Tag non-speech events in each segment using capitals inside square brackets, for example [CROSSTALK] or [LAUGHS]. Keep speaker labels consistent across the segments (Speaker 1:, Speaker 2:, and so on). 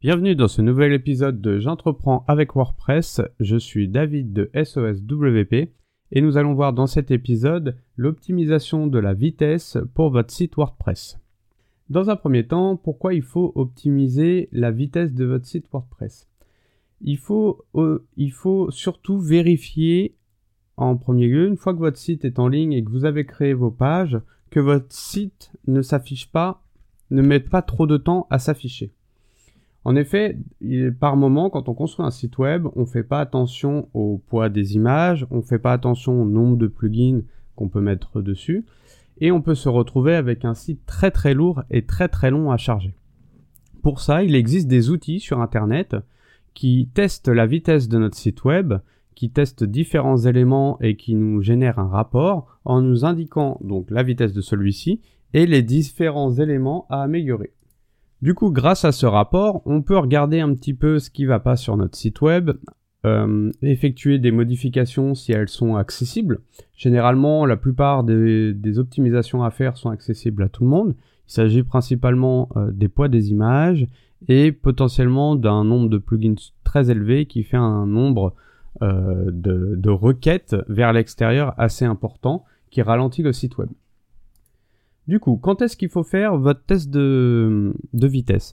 Speaker 1: Bienvenue dans ce nouvel épisode de J'entreprends avec WordPress. Je suis David de SOSWP et nous allons voir dans cet épisode l'optimisation de la vitesse pour votre site WordPress. Dans un premier temps, pourquoi il faut optimiser la vitesse de votre site WordPress? Il faut, euh, il faut surtout vérifier en premier lieu, une fois que votre site est en ligne et que vous avez créé vos pages, que votre site ne s'affiche pas, ne mette pas trop de temps à s'afficher. En effet, par moment, quand on construit un site web, on ne fait pas attention au poids des images, on ne fait pas attention au nombre de plugins qu'on peut mettre dessus, et on peut se retrouver avec un site très très lourd et très très long à charger. Pour ça, il existe des outils sur Internet qui testent la vitesse de notre site web, qui testent différents éléments et qui nous génèrent un rapport en nous indiquant donc la vitesse de celui-ci et les différents éléments à améliorer. Du coup, grâce à ce rapport, on peut regarder un petit peu ce qui va pas sur notre site web, euh, effectuer des modifications si elles sont accessibles. Généralement, la plupart des, optimisations à faire sont accessibles à tout le monde. Il s'agit principalement euh, des poids des images et potentiellement d'un nombre de plugins très élevé qui fait un nombre euh, de, de requêtes vers l'extérieur assez important qui ralentit le site web. Du coup, quand est-ce qu'il faut faire votre test de, vitesse?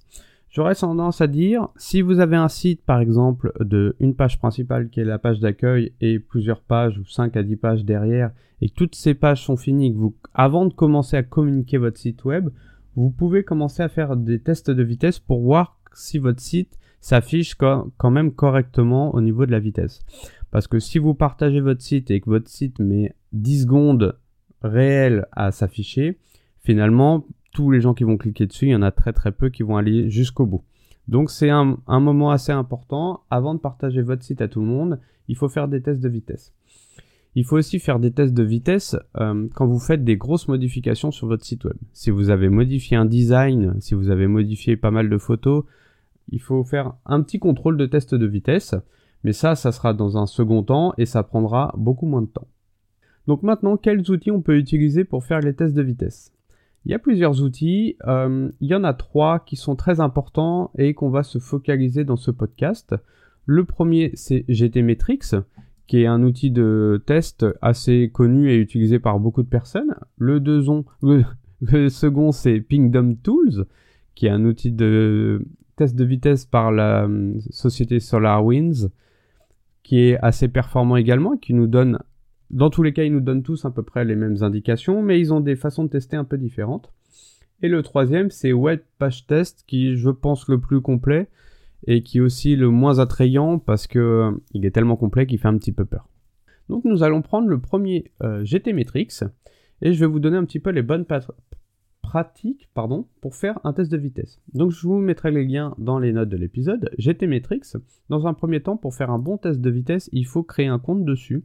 Speaker 1: J'aurais tendance à dire, si vous avez un site par exemple de une page principale qui est la page d'accueil et plusieurs pages ou 5 à 10 pages derrière et que toutes ces pages sont finies, que vous, avant de commencer à communiquer votre site web, vous pouvez commencer à faire des tests de vitesse pour voir si votre site s'affiche quand même correctement au niveau de la vitesse. Parce que si vous partagez votre site et que votre site met 10 secondes réelles à s'afficher, finalement, tous les gens qui vont cliquer dessus, il y en a très très peu qui vont aller jusqu'au bout. Donc c'est un, moment assez important. Avant de partager votre site à tout le monde, il faut faire des tests de vitesse. Il faut aussi faire des tests de vitesse euh, quand vous faites des grosses modifications sur votre site web. Si vous avez modifié un design, si vous avez modifié pas mal de photos, il faut faire un petit contrôle de test de vitesse. Mais ça, ça sera dans un second temps et ça prendra beaucoup moins de temps. Donc maintenant, quels outils on peut utiliser pour faire les tests de vitesse? Il y a plusieurs outils. Euh, il y en a trois qui sont très importants et qu'on va se focaliser dans ce podcast. Le premier, c'est GTmetrix, qui est un outil de test assez connu et utilisé par beaucoup de personnes. [LAUGHS] Le, le second, c'est Pingdom Tools, qui est un outil de test de vitesse par la euh, société SolarWinds, qui est assez performant également, qui nous donne dans tous les cas, ils nous donnent tous à peu près les mêmes indications, mais ils ont des façons de tester un peu différentes. Et le troisième, c'est Web Page Test, qui je pense le plus complet et qui est aussi le moins attrayant parce que euh, il est tellement complet qu'il fait un petit peu peur. Donc nous allons prendre le premier euh, GTmetrix et je vais vous donner un petit peu les bonnes pratiques pardon, pour faire un test de vitesse. Donc je vous mettrai les liens dans les notes de l'épisode. GTmetrix, dans un premier temps, pour faire un bon test de vitesse, il faut créer un compte dessus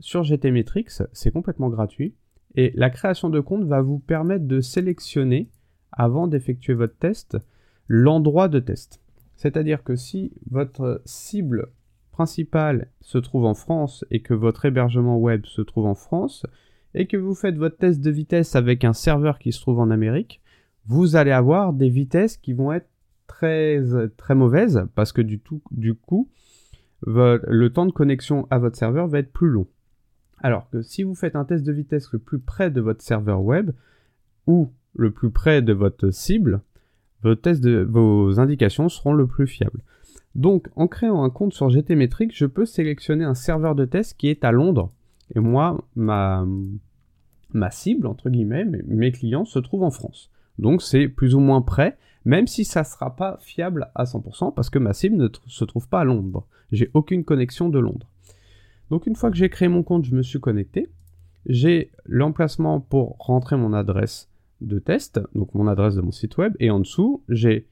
Speaker 1: sur GTmetrix, c'est complètement gratuit. Et la création de compte va vous permettre de sélectionner, avant d'effectuer votre test, l'endroit de test. C'est-à-dire que si votre cible principale se trouve en France et que votre hébergement web se trouve en France, et que vous faites votre test de vitesse avec un serveur qui se trouve en Amérique, vous allez avoir des vitesses qui vont être très, très mauvaises parce que du, du coup, le temps de connexion à votre serveur va être plus long. Alors que si vous faites un test de vitesse le plus près de votre serveur web ou le plus près de votre cible, vos, tests vos indications seront le plus fiables. Donc en créant un compte sur GTmetrix, je peux sélectionner un serveur de test qui est à Londres. Et moi, ma, ma cible, entre guillemets, mes clients se trouvent en France. Donc c'est plus ou moins près, même si ça ne sera pas fiable à 100% parce que ma cible ne se trouve pas à Londres. J'ai aucune connexion de Londres. Donc une fois que j'ai créé mon compte, je me suis connecté. J'ai l'emplacement pour rentrer mon adresse de test, donc mon adresse de mon site web, et en dessous, j'ai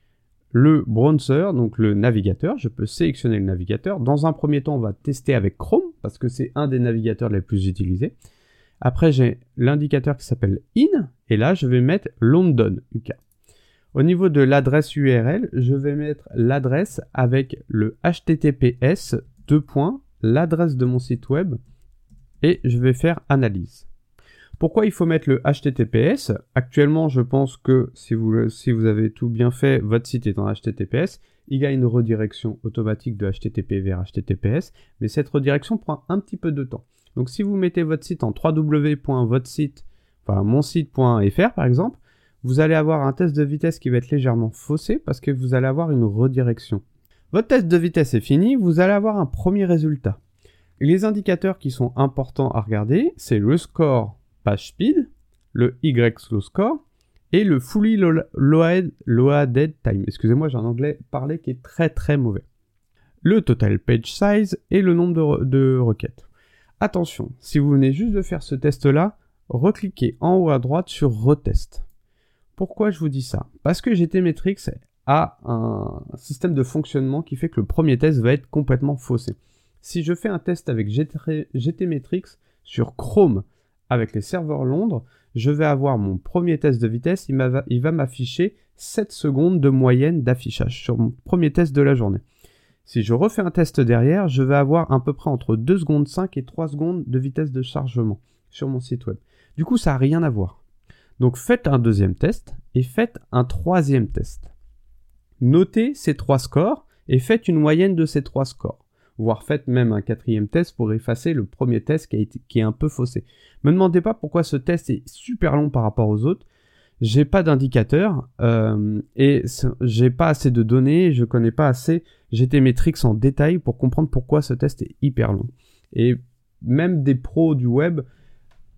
Speaker 1: le browser, donc le navigateur. Je peux sélectionner le navigateur. Dans un premier temps, on va tester avec Chrome, parce que c'est un des navigateurs les plus utilisés. Après, j'ai l'indicateur qui s'appelle in, et là, je vais mettre London, UK. Au niveau de l'adresse URL, je vais mettre l'adresse avec le https 2 l'adresse de mon site web et je vais faire analyse. Pourquoi il faut mettre le HTTPS Actuellement, je pense que si vous, avez tout bien fait, votre site est en HTTPS. Il y a une redirection automatique de HTTP vers HTTPS, mais cette redirection prend un petit peu de temps. Donc si vous mettez votre site en www.votresite, enfin monsite.fr par exemple, vous allez avoir un test de vitesse qui va être légèrement faussé parce que vous allez avoir une redirection. Votre test de vitesse est fini, vous allez avoir un premier résultat. Les indicateurs qui sont importants à regarder, c'est le score page speed, le Y slow score et le fully loaded time. Excusez-moi, j'ai un anglais parlé qui est très très mauvais. Le total page size et le nombre de, requêtes. Attention, si vous venez juste de faire ce test-là, recliquez en haut à droite sur retest. Pourquoi je vous dis ça? Parce que GTmetrix a un système de fonctionnement qui fait que le premier test va être complètement faussé. Si je fais un test avec GTmetrix sur Chrome avec les serveurs Londres, je vais avoir mon premier test de vitesse, il va m'afficher 7 secondes de moyenne d'affichage sur mon premier test de la journée. Si je refais un test derrière, je vais avoir à peu près entre 2 secondes 5 et 3 secondes de vitesse de chargement sur mon site web. Du coup, ça n'a rien à voir. Donc faites un deuxième test et faites un troisième test. Notez ces trois scores et faites une moyenne de ces trois scores. Voire faites même un quatrième test pour effacer le premier test qui, est un peu faussé. Me demandez pas pourquoi ce test est super long par rapport aux autres. J'ai pas d'indicateur euh, et j'ai pas assez de données, je connais pas assez GTmetrix en détail pour comprendre pourquoi ce test est hyper long. Et même des pros du web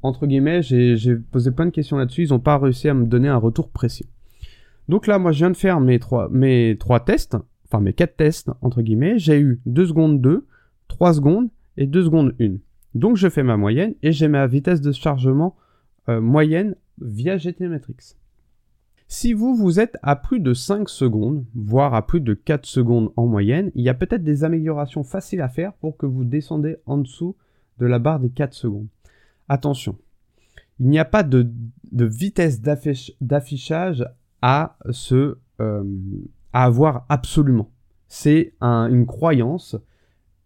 Speaker 1: entre guillemets, j'ai posé plein de questions là-dessus, ils n'ont pas réussi à me donner un retour précis. Donc là, moi, je viens de faire mes trois, mes trois tests, enfin mes quatre tests, entre guillemets. J'ai eu 2 secondes 2, 3 secondes et 2 secondes 1. Donc je fais ma moyenne et j'ai ma vitesse de chargement euh, moyenne via GTmetrix. Si vous, vous êtes à plus de 5 secondes, voire à plus de 4 secondes en moyenne, il y a peut-être des améliorations faciles à faire pour que vous descendez en dessous de la barre des 4 secondes. Attention, il n'y a pas de, vitesse d'affichage à se euh, à avoir absolument. C'est une croyance,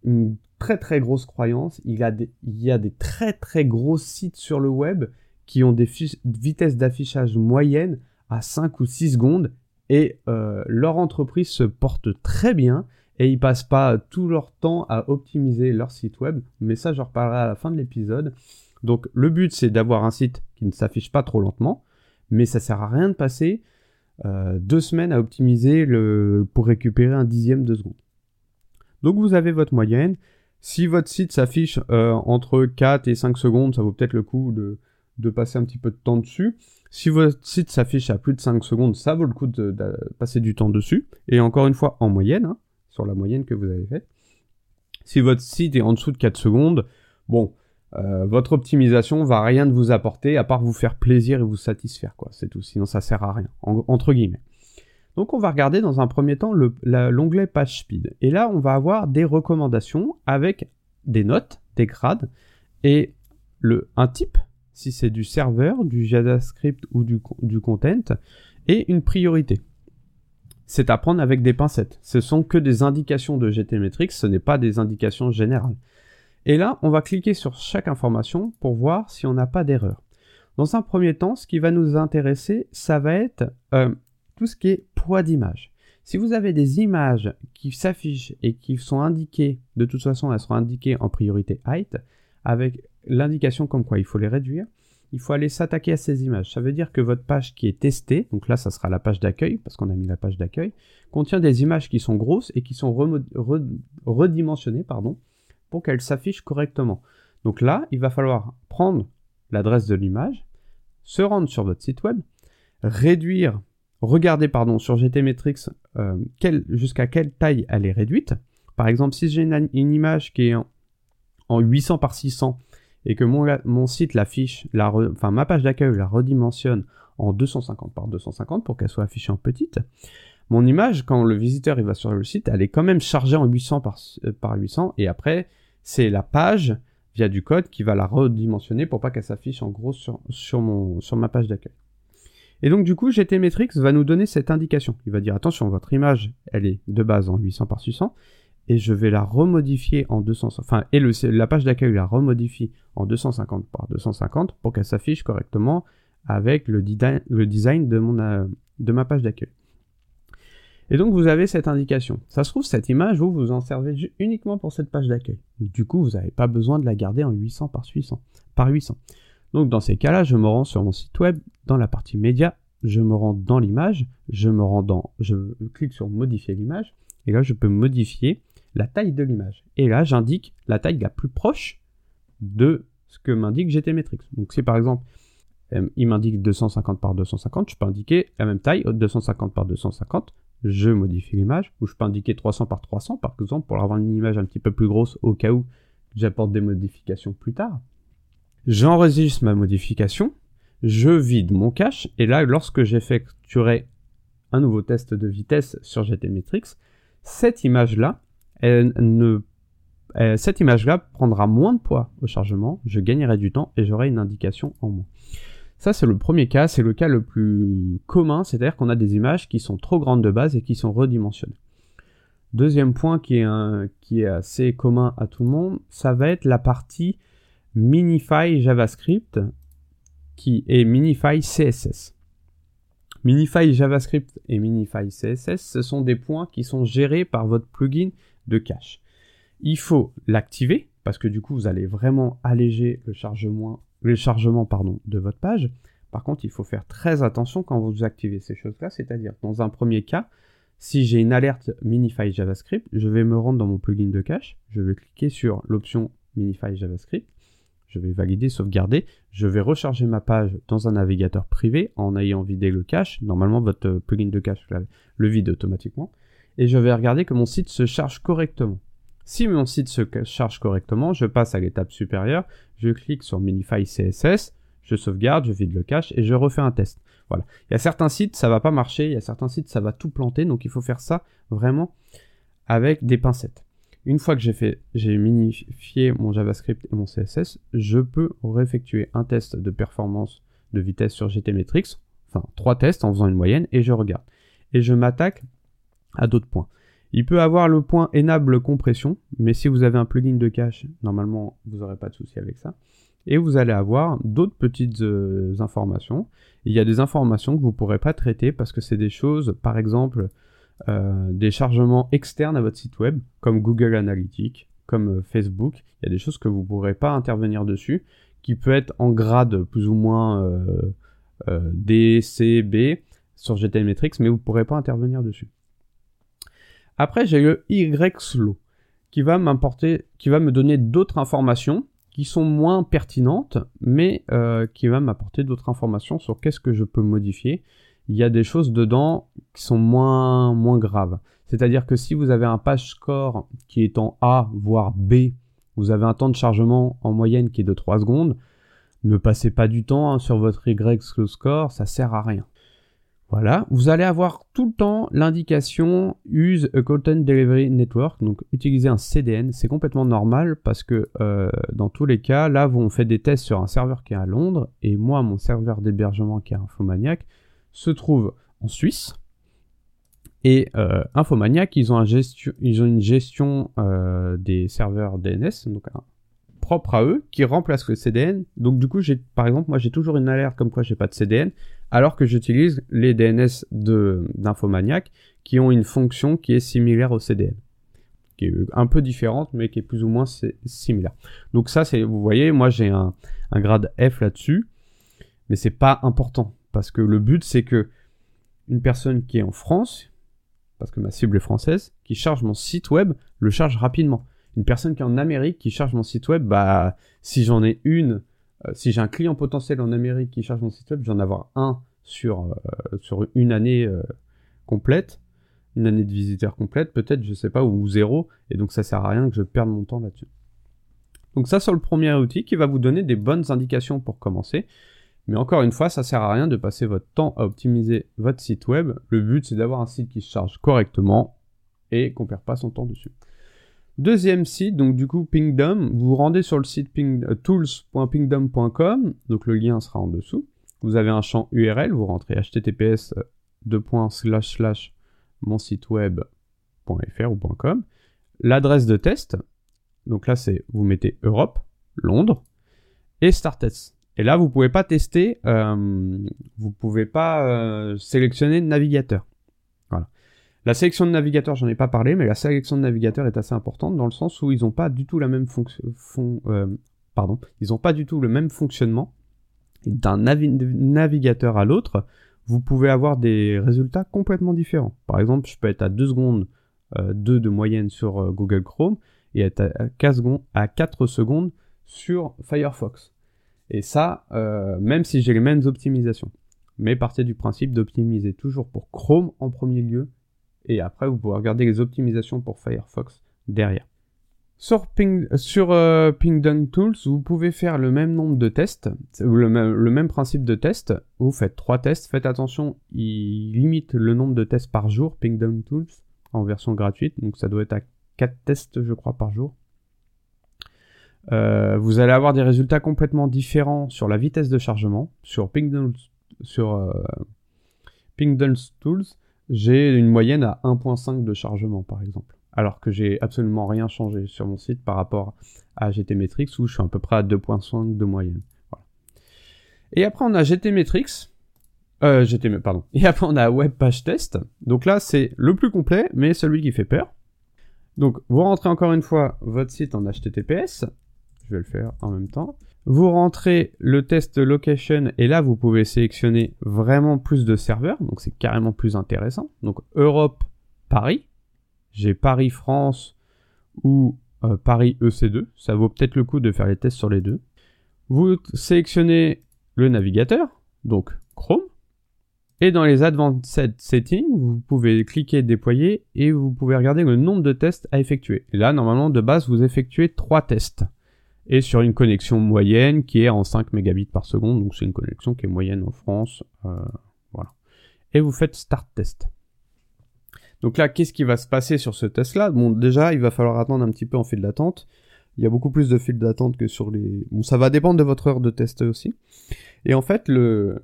Speaker 1: une très très grosse croyance. Il y, a des, il y a des très très gros sites sur le web qui ont des vitesses d'affichage moyennes à 5 ou 6 secondes et euh, leur entreprise se porte très bien et ils passent pas tout leur temps à optimiser leur site web. Mais ça, j'en reparlerai à la fin de l'épisode. Donc le but c'est d'avoir un site qui ne s'affiche pas trop lentement, mais ça sert à rien de passer euh, deux semaines à optimiser pour récupérer un dixième de seconde. Donc vous avez votre moyenne. Si votre site s'affiche euh, entre 4 et 5 secondes, ça vaut peut-être le coup de, de, passer un petit peu de temps dessus. Si votre site s'affiche à plus de 5 secondes, ça vaut le coup de, passer du temps dessus. Et encore une fois, en moyenne, hein, sur la moyenne que vous avez faite. Si votre site est en dessous de 4 secondes, bon, euh, votre optimisation va rien vous apporter à part vous faire plaisir et vous satisfaire, quoi. C'est tout. Sinon, ça sert à rien, entre guillemets. Donc, on va regarder dans un premier temps l'onglet Page Speed. Et là, on va avoir des recommandations avec des notes, des grades et le, un type, si c'est du serveur, du JavaScript ou du, du content, et une priorité. C'est à prendre avec des pincettes. Ce sont que des indications de GTmetrix, ce n'est pas des indications générales. Et là, on va cliquer sur chaque information pour voir si on n'a pas d'erreur. Dans un premier temps, ce qui va nous intéresser, ça va être euh, tout ce qui est poids d'image. Si vous avez des images qui s'affichent et qui sont indiquées, de toute façon elles seront indiquées en priorité height, avec l'indication comme quoi il faut les réduire, il faut aller s'attaquer à ces images. Ça veut dire que votre page qui est testée, donc là ça sera la page d'accueil, parce qu'on a mis la page d'accueil, contient des images qui sont grosses et qui sont redimensionnées, pardon, pour qu'elle s'affiche correctement. Donc là, il va falloir prendre l'adresse de l'image, se rendre sur votre site web, réduire, regarder pardon sur GTmetrix euh, jusqu'à quelle taille elle est réduite. Par exemple, si j'ai une, image qui est en, 800 par 600 et que mon, site l'affiche, ma page d'accueil la redimensionne en 250 par 250 pour qu'elle soit affichée en petite, mon image, quand le visiteur il va sur le site, elle est quand même chargée en 800 par, euh, par 800 et après c'est la page via du code qui va la redimensionner pour pas qu'elle s'affiche en gros sur, sur, mon, sur ma page d'accueil. Et donc du coup, GTmetrix va nous donner cette indication. Il va dire attention, votre image, elle est de base en 800 par 600 et je vais la remodifier en 200, enfin, et la page d'accueil la remodifie en 250 par 250 pour qu'elle s'affiche correctement avec le, le design de, mon, euh, de ma page d'accueil. Et donc vous avez cette indication. Ça se trouve, cette image, vous vous en servez uniquement pour cette page d'accueil. Du coup, vous n'avez pas besoin de la garder en 800 par 800. Par 800. Donc dans ces cas-là, je me rends sur mon site web, dans la partie média, je me rends dans l'image, je me rends dans, je clique sur modifier l'image, et là je peux modifier la taille de l'image. Et là j'indique la taille la plus proche de ce que m'indique GTmetrix. Donc si par exemple euh, il m'indique 250 par 250, je peux indiquer la même taille, 250 par 250, je modifie l'image, ou je peux indiquer 300 par 300 par exemple pour avoir une image un petit peu plus grosse au cas où j'apporte des modifications plus tard. J'enregistre ma modification, je vide mon cache, et là lorsque j'effectuerai un nouveau test de vitesse sur GTmetrix, cette image-là, ne cette image-là prendra moins de poids au chargement, je gagnerai du temps et j'aurai une indication en moins. Ça, c'est le premier cas, c'est le cas le plus commun, c'est-à-dire qu'on a des images qui sont trop grandes de base et qui sont redimensionnées. Deuxième point qui est, assez commun à tout le monde, ça va être la partie Minify JavaScript qui est Minify CSS. Minify JavaScript et Minify CSS, ce sont des points qui sont gérés par votre plugin de cache. Il faut l'activer parce que du coup vous allez vraiment alléger le chargement le chargement de votre page. Par contre, il faut faire très attention quand vous activez ces choses-là, c'est-à-dire dans un premier cas, si j'ai une alerte Minify JavaScript, je vais me rendre dans mon plugin de cache, je vais cliquer sur l'option Minify JavaScript, je vais valider, sauvegarder, je vais recharger ma page dans un navigateur privé en ayant vidé le cache, normalement votre plugin de cache le vide automatiquement, et je vais regarder que mon site se charge correctement. Si mon site se charge correctement, je passe à l'étape supérieure, je clique sur Minify CSS, je sauvegarde, je vide le cache et je refais un test. Voilà. Il y a certains sites, ça va pas marcher, il y a certains sites, ça va tout planter, donc il faut faire ça vraiment avec des pincettes. Une fois que j'ai fait, j'ai minifié mon JavaScript et mon CSS, je peux réeffectuer un test de performance de vitesse sur GTmetrix, enfin trois tests en faisant une moyenne, et je regarde. Et je m'attaque à d'autres points. Il peut avoir le point enable compression, mais si vous avez un plugin de cache, normalement vous n'aurez pas de souci avec ça. Et vous allez avoir d'autres petites euh, informations. Il y a des informations que vous ne pourrez pas traiter parce que c'est des choses, par exemple, euh, des chargements externes à votre site web, comme Google Analytics, comme euh, Facebook. Il y a des choses que vous ne pourrez pas intervenir dessus, qui peut être en grade plus ou moins D, C, B sur GTmetrix, mais vous ne pourrez pas intervenir dessus. Après, j'ai le YSLOW qui va m'importer, qui va me donner d'autres informations qui sont moins pertinentes, mais euh, qui va m'apporter d'autres informations sur qu'est-ce que je peux modifier. Il y a des choses dedans qui sont moins, moins graves. C'est-à-dire que si vous avez un page score qui est en A, voire B, vous avez un temps de chargement en moyenne qui est de 3 secondes, ne passez pas du temps hein, sur votre Y score, ça sert à rien. Voilà, vous allez avoir tout le temps l'indication Use a Content Delivery Network, donc utiliser un CDN, c'est complètement normal parce que euh, dans tous les cas, là, on fait des tests sur un serveur qui est à Londres et moi, mon serveur d'hébergement qui est Infomaniac se trouve en Suisse. Et euh, Infomaniac, ils ont, une gestion euh, des serveurs DNS, donc propre à eux, qui remplace le CDN. Donc du coup, par exemple, moi j'ai toujours une alerte comme quoi j'ai pas de CDN, alors que j'utilise les DNS d'Infomaniac qui ont une fonction qui est similaire au CDN. Qui est un peu différente, mais qui est plus ou moins similaire. Donc ça, c'est, vous voyez, moi j'ai un, grade F là-dessus, mais c'est pas important. Parce que le but, c'est que une personne qui est en France, parce que ma cible est française, qui charge mon site web, le charge rapidement une personne qui est en Amérique qui charge mon site web, bah si j'en ai une, si j'ai un client potentiel en Amérique qui charge mon site web, j'en avoir un sur euh, une année euh, complète, une année de visiteurs complète, peut-être, je sais pas, ou zéro, et donc ça sert à rien que je perde mon temps là-dessus. Donc ça sur le premier outil qui va vous donner des bonnes indications pour commencer. Mais encore une fois, ça sert à rien de passer votre temps à optimiser votre site web. Le but c'est d'avoir un site qui se charge correctement et qu'on perd pas son temps dessus. Deuxième site, donc du coup Pingdom, vous vous rendez sur le site euh, tools.pingdom.com, donc le lien sera en dessous. Vous avez un champ URL, vous rentrez https euh, mon site web.fr ou .com. l'adresse de test. Donc là, c'est vous mettez Europe, Londres et Start Test. Et là, vous pouvez pas tester, euh, vous pouvez pas euh, sélectionner navigateur. La sélection de navigateur, j'en ai pas parlé, mais la sélection de navigateur est assez importante dans le sens où ils n'ont pas du tout la même fonction, euh, ils ont pas du tout le même fonctionnement d'un navigateur à l'autre. Vous pouvez avoir des résultats complètement différents. Par exemple, je peux être à 2 secondes 2 de moyenne sur Google Chrome et être à 4 secondes, à 4 secondes sur Firefox. Et ça, euh, même si j'ai les mêmes optimisations. Mais partez du principe d'optimiser toujours pour Chrome en premier lieu. Et après, vous pouvez regarder les optimisations pour Firefox derrière. Sur, Ping, sur euh, Tools, vous pouvez faire le même nombre de tests, le même, principe de test. Vous faites trois tests. Faites attention, il limite le nombre de tests par jour, Pingdom Tools, en version gratuite. Donc ça doit être à 4 tests, je crois, par jour. Euh, vous allez avoir des résultats complètement différents sur la vitesse de chargement. Sur Pingdom, sur, euh, Tools, j'ai une moyenne à 1.5 de chargement par exemple. Alors que j'ai absolument rien changé sur mon site par rapport à GTmetrix où je suis à peu près à 2.5 de moyenne. Et après on a GTmetrix. Euh, pardon. Et après on a Web Page Test. Donc là c'est le plus complet mais celui qui fait peur. Donc vous rentrez encore une fois votre site en HTTPS je vais le faire en même temps. Vous rentrez le test location et là vous pouvez sélectionner vraiment plus de serveurs, donc c'est carrément plus intéressant. Donc Europe, Paris, j'ai Paris France ou euh, Paris EC2, ça vaut peut-être le coup de faire les tests sur les deux. Vous sélectionnez le navigateur, donc Chrome, et dans les Advanced Settings, vous pouvez cliquer déployer et vous pouvez regarder le nombre de tests à effectuer. Et là, normalement, de base, vous effectuez trois tests et sur une connexion moyenne qui est en 5 mégabits par seconde, donc c'est une connexion qui est moyenne en France, euh, voilà. Et vous faites start test. Donc là, qu'est-ce qui va se passer sur ce test-là? Bon, déjà, il va falloir attendre un petit peu en file d'attente. Il y a beaucoup plus de files d'attente que sur les... Bon, ça va dépendre de votre heure de test aussi. Et en fait, le,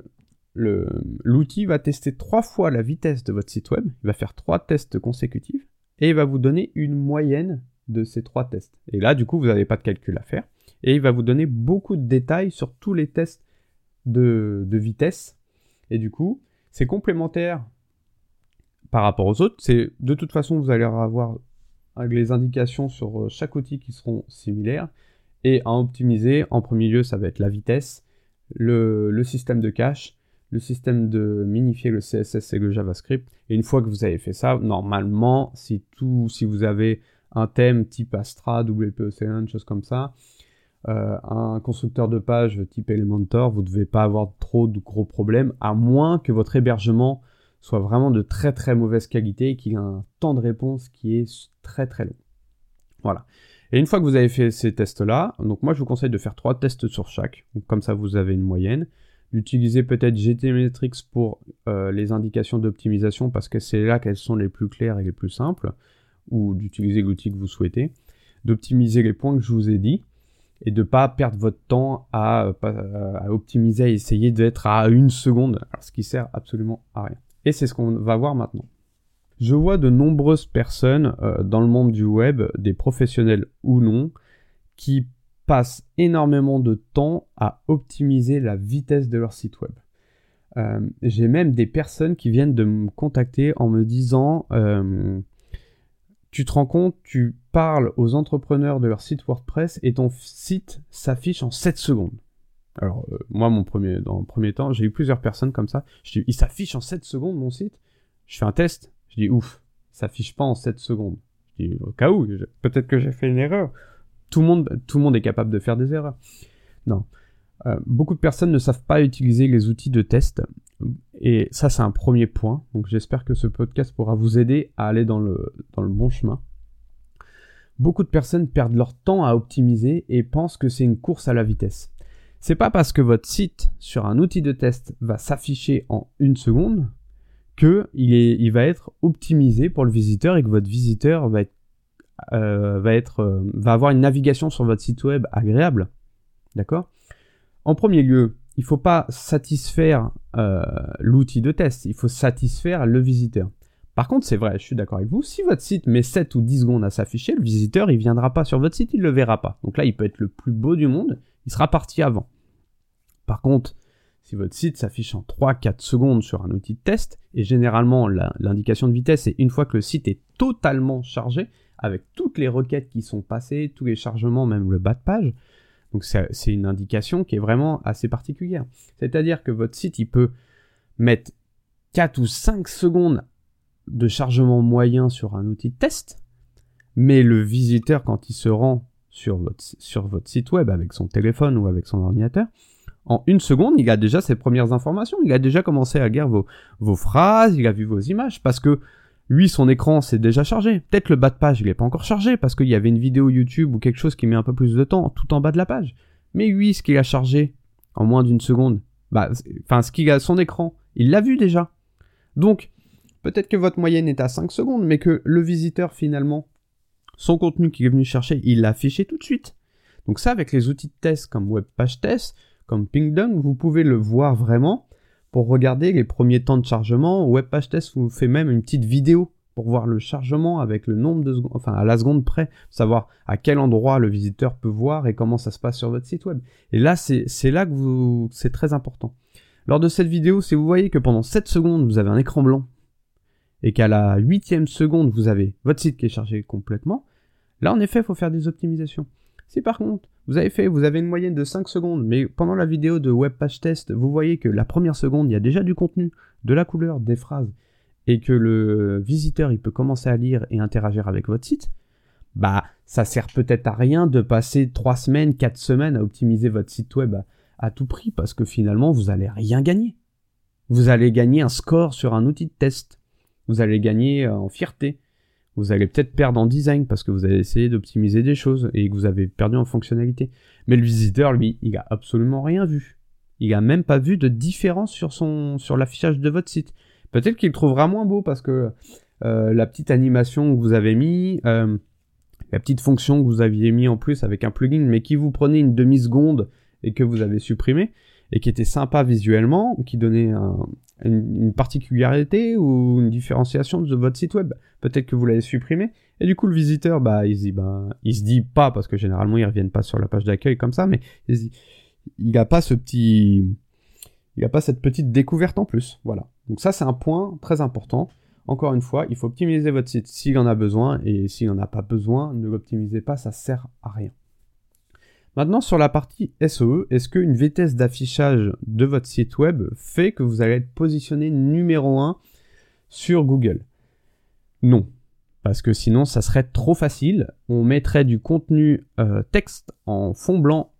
Speaker 1: l'outil va tester trois fois la vitesse de votre site web. Il va faire trois tests consécutifs et il va vous donner une moyenne de ces trois tests. Et là, du coup, vous n'avez pas de calcul à faire. Et il va vous donner beaucoup de détails sur tous les tests de, vitesse. Et du coup, c'est complémentaire par rapport aux autres. De toute façon, vous allez avoir les indications sur euh, chaque outil qui seront similaires. Et à optimiser, en premier lieu, ça va être la vitesse, le, le système de cache, le système de minifier le CSS et le JavaScript. Et une fois que vous avez fait ça, normalement, si tout, si vous avez un thème type Astra, WPOCN, chose comme ça, euh, un constructeur de page type Elementor, vous ne devez pas avoir trop de gros problèmes, à moins que votre hébergement soit vraiment de très très mauvaise qualité et qu'il ait un temps de réponse qui est très très long. Voilà. Et une fois que vous avez fait ces tests-là, donc moi je vous conseille de faire trois tests sur chaque, comme ça vous avez une moyenne. D'utiliser peut-être GTmetrix pour euh, les indications d'optimisation parce que c'est là qu'elles sont les plus claires et les plus simples ou d'utiliser l'outil que vous souhaitez, d'optimiser les points que je vous ai dit et de ne pas perdre votre temps à, à optimiser, à essayer d'être à une seconde, ce qui sert absolument à rien. Et c'est ce qu'on va voir maintenant. Je vois de nombreuses personnes euh, dans le monde du web, des professionnels ou non, qui passent énormément de temps à optimiser la vitesse de leur site web. Euh, j'ai même des personnes qui viennent de me contacter en me disant euh, tu te rends compte, tu parles aux entrepreneurs de leur site WordPress et ton site s'affiche en 7 secondes. Alors, euh, moi, mon premier, dans le premier temps, j'ai eu plusieurs personnes comme ça. Je dis, il s'affiche en 7 secondes, mon site. Je fais un test. Je dis, ouf, il s'affiche pas en 7 secondes. Je dis, au cas où, peut-être que j'ai fait une erreur. Tout le monde, tout le monde est capable de faire des erreurs. Non. Euh, beaucoup de personnes ne savent pas utiliser les outils de test. Et ça, c'est un premier point. Donc j'espère que ce podcast pourra vous aider à aller dans le, dans le bon chemin. Beaucoup de personnes perdent leur temps à optimiser et pensent que c'est une course à la vitesse. C'est pas parce que votre site sur un outil de test va s'afficher en une seconde que il, il va être optimisé pour le visiteur et que votre visiteur va être, euh, euh, va avoir une navigation sur votre site web agréable. D'accord? En premier lieu, il ne faut pas satisfaire euh, l'outil de test, il faut satisfaire le visiteur. Par contre, c'est vrai, je suis d'accord avec vous, si votre site met 7 ou 10 secondes à s'afficher, le visiteur, il viendra pas sur votre site, il le verra pas. Donc là, il peut être le plus beau du monde, il sera parti avant. Par contre, si votre site s'affiche en 3-4 secondes sur un outil de test, et généralement l'indication de vitesse c'est une fois que le site est totalement chargé, avec toutes les requêtes qui sont passées, tous les chargements, même le bas de page, donc c'est une indication qui est vraiment assez particulière. C'est-à-dire que votre site, il peut mettre 4 ou 5 secondes de chargement moyen sur un outil de test, mais le visiteur, quand il se rend sur votre, site web avec son téléphone ou avec son ordinateur, en une seconde, il a déjà ses premières informations, il a déjà commencé à lire vos, vos phrases, il a vu vos images, parce que lui, son écran, c'est déjà chargé. Peut-être le bas de page, il n'est pas encore chargé, parce qu'il y avait une vidéo YouTube ou quelque chose qui met un peu plus de temps tout en bas de la page. Mais lui, ce qu'il a chargé en moins d'une seconde, bah, enfin, ce qu'il a son écran, il l'a vu déjà. Donc, peut-être que votre moyenne est à 5 secondes, mais que le visiteur, finalement, son contenu qu'il est venu chercher, il l'a affiché tout de suite. Donc ça, avec les outils de test comme Web Page Test, comme PingDong, vous pouvez le voir vraiment pour regarder les premiers temps de chargement. Web Page Test vous fait même une petite vidéo pour voir le chargement avec le nombre de secondes, enfin à la seconde près, savoir à quel endroit le visiteur peut voir et comment ça se passe sur votre site web. Et là, c'est là que c'est très important. Lors de cette vidéo, si vous voyez que pendant 7 secondes, vous avez un écran blanc et qu'à la huitième seconde, vous avez votre site qui est chargé complètement, là, en effet, il faut faire des optimisations. Si par contre, vous avez fait, vous avez une moyenne de 5 secondes, mais pendant la vidéo de web page test, vous voyez que la première seconde, il y a déjà du contenu, de la couleur, des phrases, et que le visiteur, il peut commencer à lire et interagir avec votre site, bah, ça sert peut-être à rien de passer 3 semaines, 4 semaines à optimiser votre site web à, tout prix, parce que finalement, vous allez rien gagner. Vous allez gagner un score sur un outil de test. Vous allez gagner en fierté vous allez peut-être perdre en design parce que vous avez essayé d'optimiser des choses et que vous avez perdu en fonctionnalité. Mais le visiteur, lui, il a absolument rien vu. Il a même pas vu de différence sur son sur l'affichage de votre site. Peut-être qu'il trouvera moins beau parce que euh, la petite animation que vous avez mis, euh, la petite fonction que vous aviez mis en plus avec un plugin, mais qui vous prenait une demi seconde et que vous avez supprimé et qui était sympa visuellement, qui donnait un, une, particularité ou une différenciation de votre site web. Peut-être que vous l'avez supprimé. Et du coup, le visiteur, bah, il se dit, bah, pas, parce que généralement, ils reviennent pas sur la page d'accueil comme ça, mais il, n'a pas ce petit, il a pas cette petite découverte en plus. Voilà. Donc ça, c'est un point très important. Encore une fois, il faut optimiser votre site s'il en a besoin, et s'il n'en a pas besoin, ne l'optimisez pas, ça sert à rien. Maintenant, sur la partie SEO, est-ce qu'une vitesse d'affichage de votre site web fait que vous allez être positionné numéro 1 sur Google? Non. Parce que sinon, ça serait trop facile. On mettrait du contenu euh, texte en fond blanc,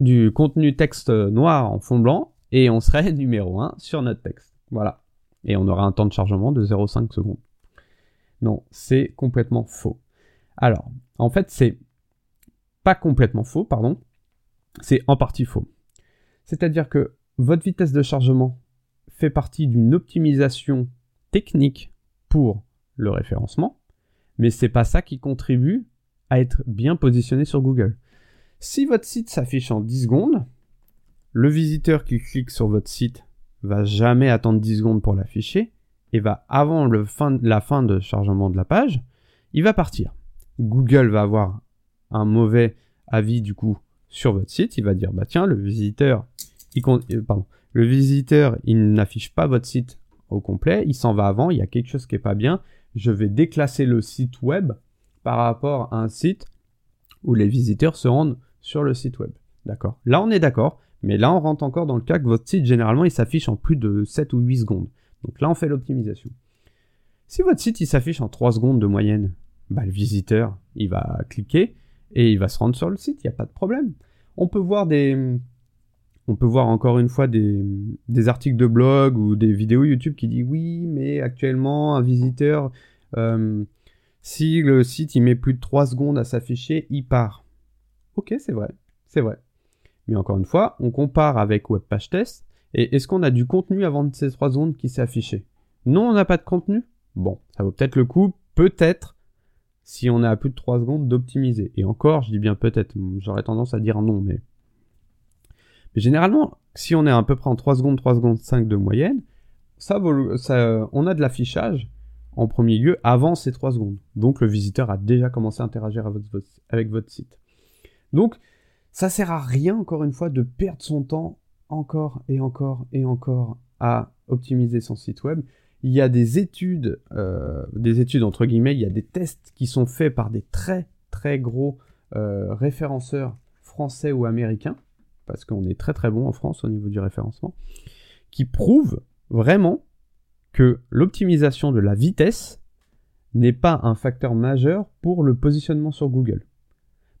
Speaker 1: du contenu texte noir en fond blanc, et on serait [LAUGHS] numéro 1 sur notre texte. Voilà. Et on aura un temps de chargement de 0,5 secondes. Non, c'est complètement faux. Alors, en fait, c'est pas complètement faux, pardon, c'est en partie faux. C'est-à-dire que votre vitesse de chargement fait partie d'une optimisation technique pour le référencement, mais c'est pas ça qui contribue à être bien positionné sur Google. Si votre site s'affiche en 10 secondes, le visiteur qui clique sur votre site va jamais attendre 10 secondes pour l'afficher et va avant le fin, la fin de chargement de la page, il va partir. Google va avoir un mauvais avis du coup sur votre site, il va dire bah tiens le visiteur, il, euh, le visiteur il n'affiche pas votre site au complet, il s'en va avant, il y a quelque chose qui est pas bien, je vais déclasser le site web par rapport à un site où les visiteurs se rendent sur le site web. D'accord. Là on est d'accord, mais là on rentre encore dans le cas que votre site généralement il s'affiche en plus de 7 ou 8 secondes. Donc là on fait l'optimisation. Si votre site il s'affiche en 3 secondes de moyenne, bah, le visiteur il va cliquer, et il va se rendre sur le site, il n'y a pas de problème. On peut voir des, on peut voir encore une fois des, articles de blog ou des vidéos YouTube qui disent oui, mais actuellement un visiteur, euh, si le site il met plus de 3 secondes à s'afficher, il part. Ok, c'est vrai, c'est vrai. Mais encore une fois, on compare avec Web Page Test. Et est-ce qu'on a du contenu avant ces 3 secondes qui s'est affiché? Non, on n'a pas de contenu? Bon, ça vaut peut-être le coup, peut-être, si on est à plus de 3 secondes d'optimiser. Et encore, je dis bien peut-être, j'aurais tendance à dire non, mais... mais généralement, si on est à peu près en 3 secondes, 3 secondes 5 de moyenne, ça, on a de l'affichage en premier lieu avant ces 3 secondes. Donc le visiteur a déjà commencé à interagir avec votre site. Donc ça sert à rien, encore une fois, de perdre son temps encore et encore et encore à optimiser son site web. Il y a des études, euh, des études entre guillemets, il y a des tests qui sont faits par des très très gros euh, référenceurs français ou américains, parce qu'on est très très bon en France au niveau du référencement, qui prouvent vraiment que l'optimisation de la vitesse n'est pas un facteur majeur pour le positionnement sur Google.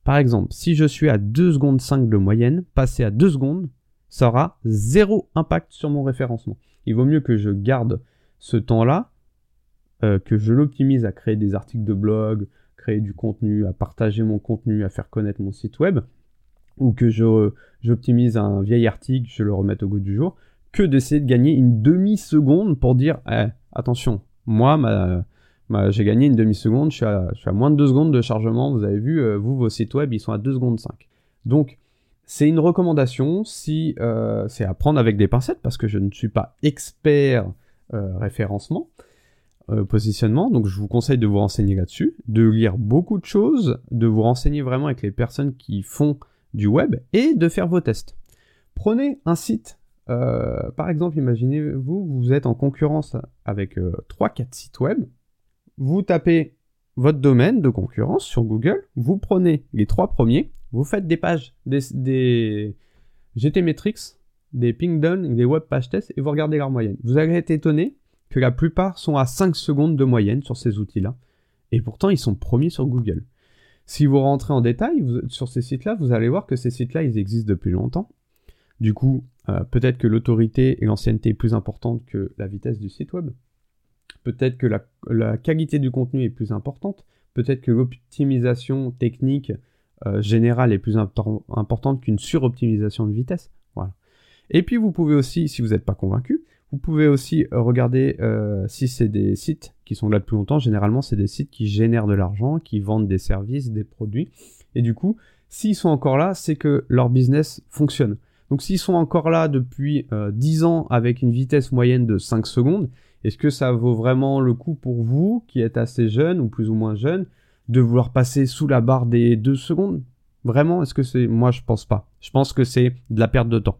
Speaker 1: Par exemple, si je suis à 2 secondes 5 de moyenne, passer à 2 secondes, ça aura zéro impact sur mon référencement. Il vaut mieux que je garde ce temps-là, euh, que je l'optimise à créer des articles de blog, créer du contenu, à partager mon contenu, à faire connaître mon site web, ou que j'optimise un vieil article, je le remette au goût du jour, que d'essayer de gagner une demi-seconde pour dire eh, attention, moi, j'ai gagné une demi-seconde, je, suis à moins de 2 secondes de chargement, vous avez vu, euh, vous, vos sites web, ils sont à 2 secondes 5. Donc, c'est une recommandation, si euh, c'est à prendre avec des pincettes, parce que je ne suis pas expert référencement, positionnement, donc je vous conseille de vous renseigner là-dessus, de lire beaucoup de choses, de vous renseigner vraiment avec les personnes qui font du web, et de faire vos tests. Prenez un site, par exemple, imaginez-vous, vous êtes en concurrence avec 3-4 sites web, vous tapez votre domaine de concurrence sur Google, vous prenez les trois premiers, vous faites des pages, des, des des pingdom, des web page tests et vous regardez leur moyenne. Vous allez être étonné que la plupart sont à 5 secondes de moyenne sur ces outils-là. Et pourtant, ils sont premiers sur Google. Si vous rentrez en détail sur ces sites-là, vous allez voir que ces sites-là, ils existent depuis longtemps. Du coup, euh, peut-être que l'autorité et l'ancienneté est plus importante que la vitesse du site web. Peut-être que la, qualité du contenu est plus importante. Peut-être que l'optimisation technique euh, générale est plus importante qu'une suroptimisation de vitesse. Et puis vous pouvez aussi, si vous n'êtes pas convaincu, vous pouvez aussi euh, regarder euh, si c'est des sites qui sont là depuis longtemps. Généralement, c'est des sites qui génèrent de l'argent, qui vendent des services, des produits. Et du coup, s'ils sont encore là, c'est que leur business fonctionne. Donc s'ils sont encore là depuis 10 ans avec une vitesse moyenne de 5 secondes, est-ce que ça vaut vraiment le coup pour vous, qui êtes assez jeune ou plus ou moins jeune, de vouloir passer sous la barre des deux secondes? Vraiment, est-ce que c'est... Moi, je pense pas. Je pense que c'est de la perte de temps.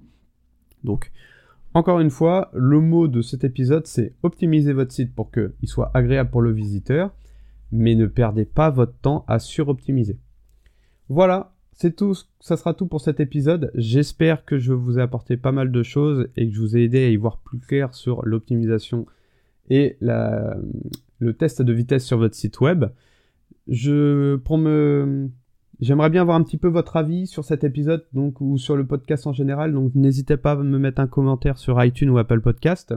Speaker 1: Donc, encore une fois, le mot de cet épisode, c'est optimiser votre site pour qu'il soit agréable pour le visiteur, mais ne perdez pas votre temps à suroptimiser. Voilà, c'est tout, ça sera tout pour cet épisode. J'espère que je vous ai apporté pas mal de choses et que je vous ai aidé à y voir plus clair sur l'optimisation et le test de vitesse sur votre site web. Je, pour me, j'aimerais bien avoir un petit peu votre avis sur cet épisode, donc, ou sur le podcast en général. Donc, n'hésitez pas à me mettre un commentaire sur iTunes ou Apple Podcast.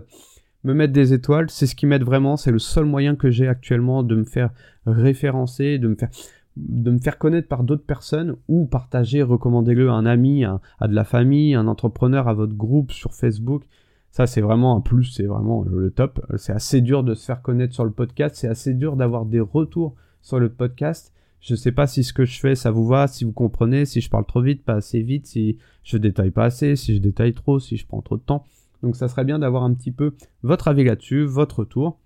Speaker 1: Me mettre des étoiles, c'est ce qui m'aide vraiment. C'est le seul moyen que j'ai actuellement de me faire référencer, de me faire, de me faire connaître par d'autres personnes ou partager, recommandez-le à un ami, à de la famille, un entrepreneur, à votre groupe sur Facebook. Ça, c'est vraiment un plus, c'est vraiment le top. C'est assez dur de se faire connaître sur le podcast, c'est assez dur d'avoir des retours sur le podcast. Je ne sais pas si ce que je fais, ça vous va, si vous comprenez, si je parle trop vite, pas assez vite, si je détaille pas assez, si je détaille trop, si je prends trop de temps. Donc ça serait bien d'avoir un petit peu votre avis là-dessus, votre retour.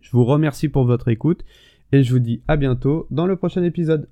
Speaker 1: Je vous remercie pour votre écoute et je vous dis à bientôt dans le prochain épisode.